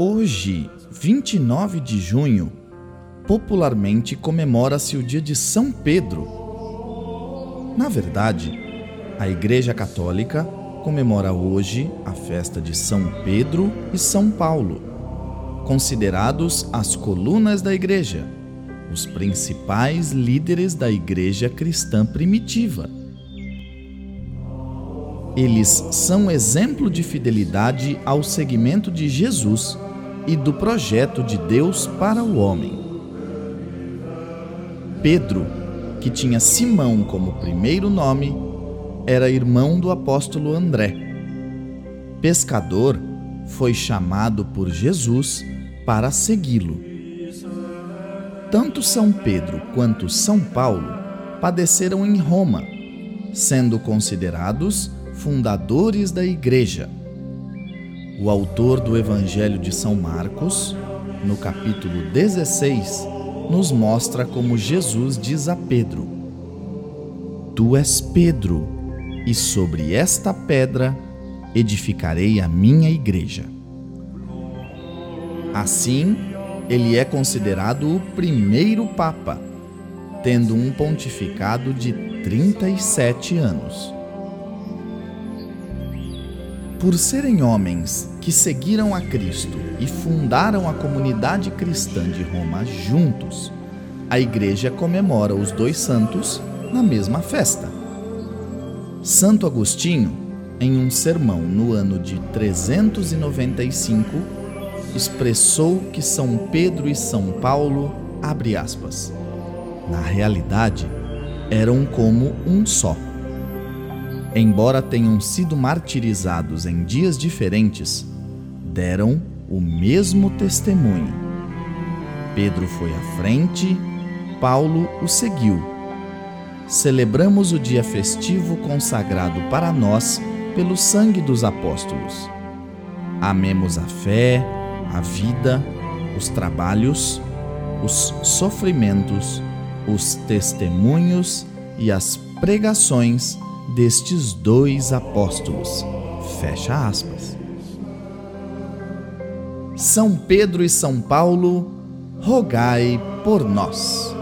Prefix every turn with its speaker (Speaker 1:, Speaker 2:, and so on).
Speaker 1: Hoje, 29 de junho, popularmente comemora-se o dia de São Pedro. Na verdade, a Igreja Católica comemora hoje a festa de São Pedro e São Paulo, considerados as colunas da Igreja, os principais líderes da Igreja cristã primitiva. Eles são exemplo de fidelidade ao seguimento de Jesus e do projeto de Deus para o homem. Pedro, que tinha Simão como primeiro nome, era irmão do apóstolo André. Pescador, foi chamado por Jesus para segui-lo. Tanto São Pedro quanto São Paulo padeceram em Roma, sendo considerados fundadores da Igreja. O autor do Evangelho de São Marcos, no capítulo 16, nos mostra como Jesus diz a Pedro: Tu és Pedro, e sobre esta pedra edificarei a minha igreja. Assim, ele é considerado o primeiro Papa, tendo um pontificado de 37 anos. Por serem homens que seguiram a Cristo e fundaram a comunidade cristã de Roma juntos, a Igreja comemora os dois santos na mesma festa. Santo Agostinho, em um sermão no ano de 395, expressou que São Pedro e São Paulo, abre aspas, na realidade, eram como um só embora tenham sido martirizados em dias diferentes, deram o mesmo testemunho. Pedro foi à frente, Paulo o seguiu. Celebramos o dia festivo consagrado para nós pelo sangue dos apóstolos. Amemos a fé, a vida, os trabalhos, os sofrimentos, os testemunhos e as pregações destes dois apóstolos. Fecha aspas. São Pedro e São Paulo, rogai por nós.